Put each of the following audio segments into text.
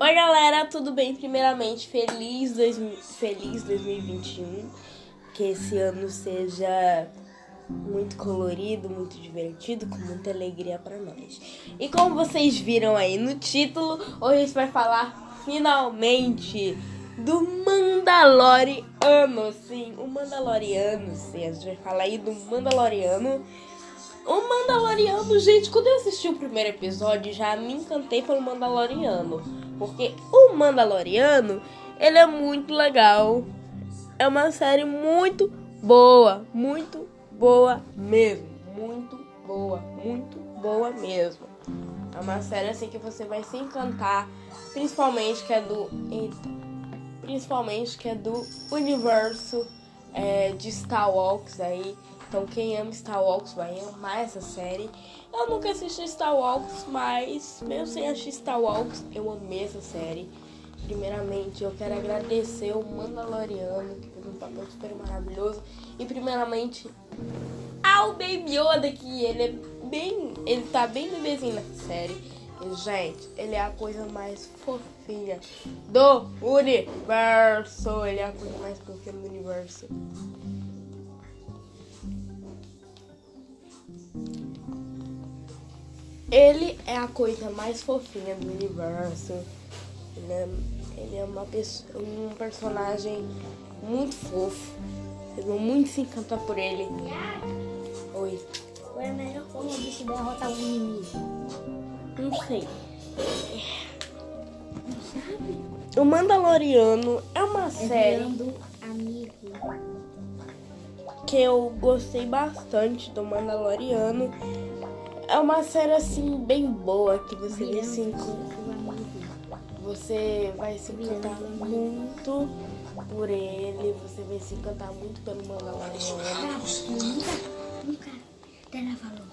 Oi galera, tudo bem? Primeiramente, feliz, dois, feliz 2021. Que esse ano seja muito colorido, muito divertido, com muita alegria para nós. E como vocês viram aí no título, hoje a gente vai falar finalmente do Mandaloriano. Sim, o Mandaloriano, sim, a gente vai falar aí do Mandaloriano. O Mandaloriano, gente, quando eu assisti o primeiro episódio, já me encantei pelo Mandaloriano. Porque o Mandaloriano, ele é muito legal. É uma série muito boa, muito boa mesmo. Muito boa, muito boa mesmo. É uma série assim que você vai se encantar, principalmente que é do. Principalmente que é do universo é, de Star Wars aí. Então quem ama Star Wars vai amar essa série. Eu nunca assisti Star Wars, mas mesmo sem assistir Star Wars, eu amei essa série. Primeiramente, eu quero agradecer o Mandaloriano, que fez um papel super maravilhoso. E primeiramente, ao Baby Yoda, que ele é bem. Ele tá bem bebezinho nessa série. E, gente, ele é a coisa mais fofinha do universo. Ele é a coisa mais fofinha do universo. Ele é a coisa mais fofinha do universo. Ele é, ele é uma pessoa, um personagem muito fofo. Vocês vão muito se encantar por ele. Oi. Qual é a melhor forma de se derrotar um inimigo? Não sei. Não sabe? O Mandaloriano é uma série Virando amigo. que eu gostei bastante do Mandaloriano. É uma série assim bem boa que você vê amigo. Você vai se encantar muito por ele, você vai se encantar muito pelo Mandaloriano. Cara, eu nunca, nunca falou.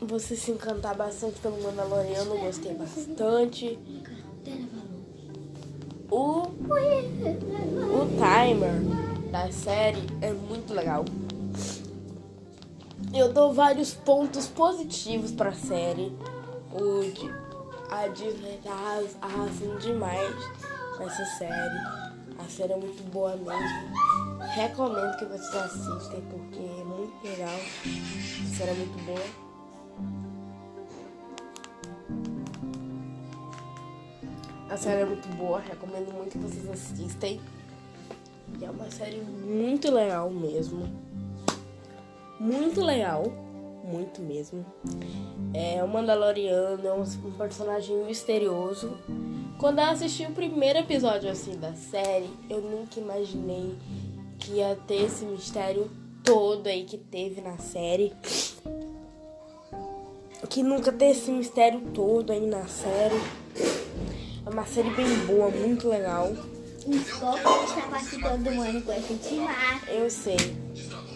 Você se encantar bastante pelo Mandaloriano, gostei bastante. O, o timer da série é muito legal. Eu dou vários pontos positivos pra série. O a Disney tá arras- arrasando demais com essa série. A série é muito boa mesmo. Recomendo que vocês assistem porque é muito legal. A série é muito boa. A série é muito boa, recomendo muito que vocês assistem. E é uma série muito legal mesmo. Muito legal. Muito mesmo. É o Mandaloriano, é um, um personagem misterioso. Quando eu assisti o primeiro episódio assim da série, eu nunca imaginei que ia ter esse mistério todo aí que teve na série. Que nunca teve esse mistério todo aí na série. É uma série bem boa, muito legal. Copos está participando do com esse time. Eu sei.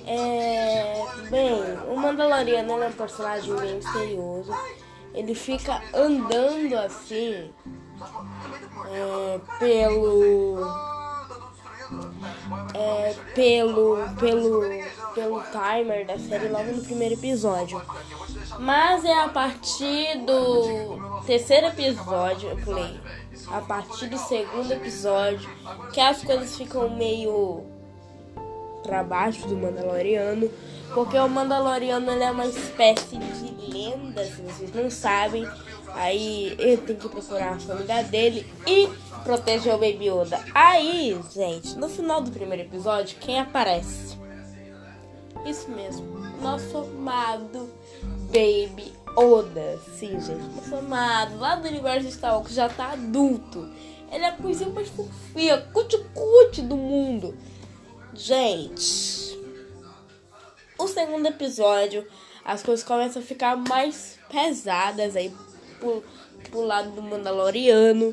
É. Bem, o Mandaloriano é um personagem bem misterioso. Ele fica andando assim. é, pelo. É, pelo. Pelo. Pelo timer da série logo no primeiro episódio. Mas é a partir do terceiro episódio, eu falei, a partir do segundo episódio, que as coisas ficam meio pra baixo do Mandaloriano, porque o Mandaloriano é uma espécie de lenda, se vocês não sabem. Aí ele tem que procurar a família dele e proteger o Baby Yoda. Aí, gente, no final do primeiro episódio, quem aparece? Isso mesmo, nosso amado Baby Oda. Sim, gente, nosso amado, lá do universo de Star Wars, já tá adulto. Ele é a coisinha mais fofinha, cuti-cuti do mundo. Gente, o segundo episódio, as coisas começam a ficar mais pesadas aí pro, pro lado do Mandaloriano.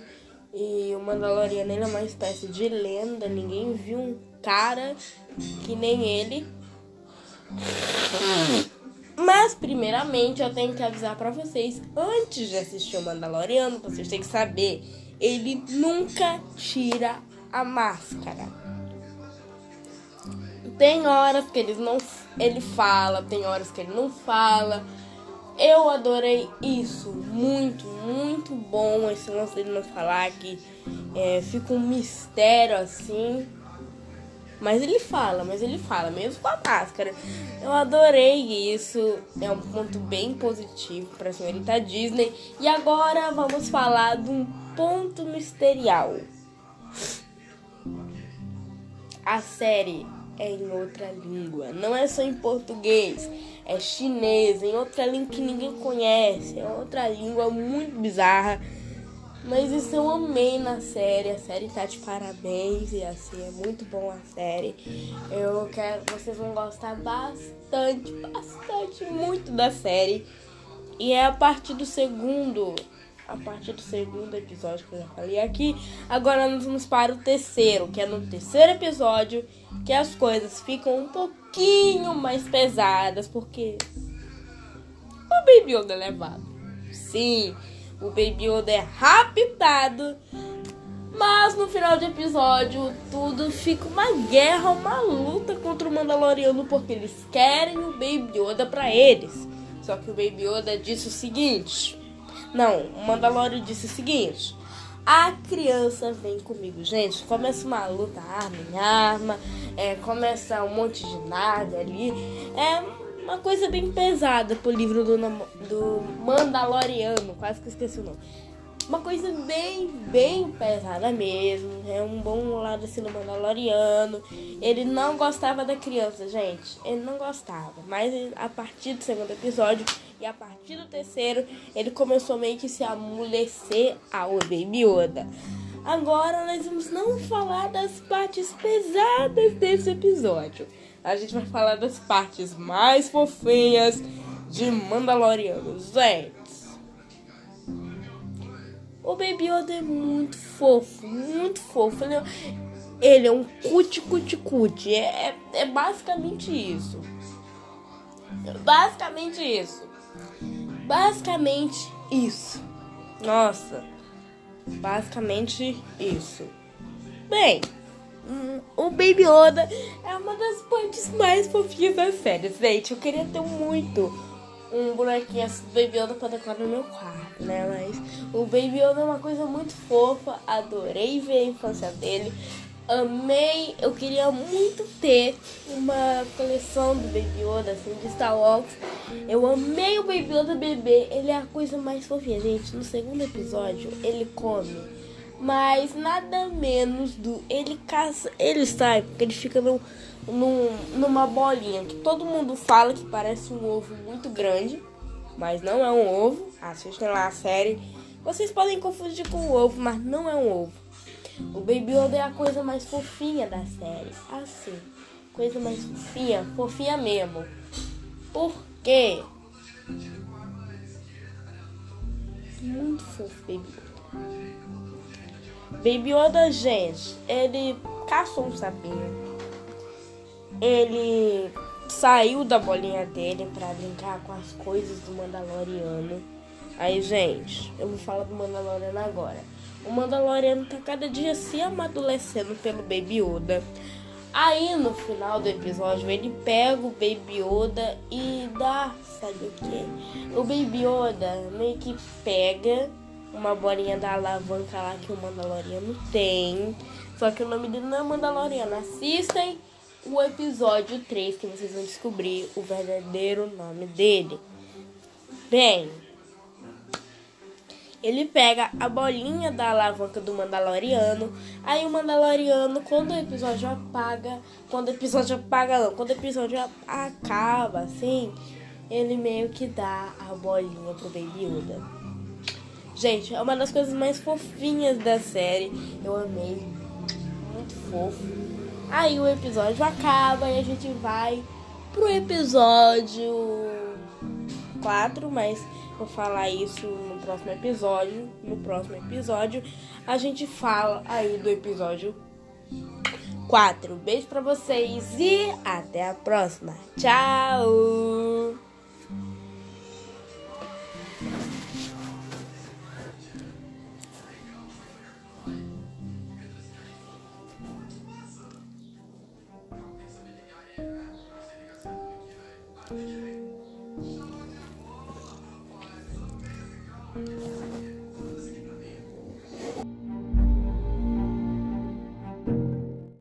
E o Mandaloriano ele é uma espécie de lenda, ninguém viu um cara que nem ele. Mas, primeiramente, eu tenho que avisar pra vocês, antes de assistir o Mandaloriano, vocês têm que saber, ele nunca tira a máscara. Tem horas que ele não ele fala, tem horas que ele não fala. Eu adorei isso, muito, muito bom esse lance dele não falar que é, fica um mistério assim. Mas ele fala, mas ele fala, mesmo com a máscara. Eu adorei isso. É um ponto bem positivo para a senhorita Disney. E agora vamos falar de um ponto misterial. A série é em outra língua, não é só em português, é chinês, em outra língua que ninguém conhece, é outra língua muito bizarra. Mas isso eu amei na série, a série tá de parabéns e assim, é muito bom a série. Eu quero, vocês vão gostar bastante, bastante, muito da série. E é a partir do segundo, a partir do segundo episódio que eu já falei aqui. Agora nós vamos para o terceiro, que é no terceiro episódio que as coisas ficam um pouquinho mais pesadas, porque o Baby Yoda é levado. Sim, o Baby Yoda é raptado. Mas no final do episódio, tudo fica uma guerra, uma luta contra o Mandaloriano, porque eles querem o Baby Yoda pra eles. Só que o Baby Yoda disse o seguinte: Não, o Mandaloriano disse o seguinte: A criança vem comigo. Gente, começa uma luta arma em arma, é, começa um monte de nada ali. É uma coisa bem pesada pro livro do, do Mandaloriano, quase que esqueci o nome. Uma coisa bem, bem pesada mesmo. É um bom lado assim do Mandaloriano. Ele não gostava da criança, gente. Ele não gostava. Mas a partir do segundo episódio e a partir do terceiro, ele começou meio que se amolecer ao Baby Yoda. Agora nós vamos não falar das partes pesadas desse episódio. A gente vai falar das partes mais fofinhas de Mandaloriano. Gente, o Baby Yoda é muito fofo, muito fofo. Ele é, ele é um cuti cuti cuti. É, é basicamente isso. Basicamente isso. Basicamente isso. Nossa. Basicamente isso. Bem, hum, o Baby Yoda é uma das partes mais fofinhas da série, gente. Eu queria ter muito um bonequinho assim do Baby Yoda pra decorar no meu quarto, né? Mas o Baby Yoda é uma coisa muito fofa. Adorei ver a infância dele. Amei, eu queria muito ter uma coleção do Baby Yoda, assim, de Star Wars. Eu amei o Baby Yoda bebê, ele é a coisa mais fofinha, gente. No segundo episódio, ele come, mas nada menos do. Ele caça, ele sai, porque ele fica num, num, numa bolinha que todo mundo fala que parece um ovo muito grande, mas não é um ovo. Assistem lá a série. Vocês podem confundir com o ovo, mas não é um ovo. O Baby Yoda é a coisa mais fofinha da série. Assim, coisa mais fofinha, fofinha mesmo. Por quê? Muito fofo, Baby Yoda. Baby Yoda, gente, ele caçou um sapinho. Ele saiu da bolinha dele para brincar com as coisas do Mandaloriano. Aí, gente, eu vou falar do Mandaloriano agora. O Mandaloriano tá cada dia se amadurecendo pelo Baby Yoda. Aí no final do episódio ele pega o Baby Yoda e dá, sabe o que? O Baby Yoda meio que pega uma bolinha da alavanca lá que o Mandaloriano tem. Só que o nome dele não é Mandaloriano. Assistem o episódio 3 que vocês vão descobrir o verdadeiro nome dele. Bem, ele pega a bolinha da alavanca do Mandaloriano. Aí o Mandaloriano, quando o episódio apaga, quando o episódio apaga não, quando o episódio acaba, assim, ele meio que dá a bolinha pro Baby Yoda. Gente, é uma das coisas mais fofinhas da série. Eu amei. Muito fofo. Aí o episódio acaba e a gente vai pro episódio 4, mas vou falar isso no próximo episódio. No próximo episódio, a gente fala aí do episódio 4. Beijo pra vocês e até a próxima. Tchau!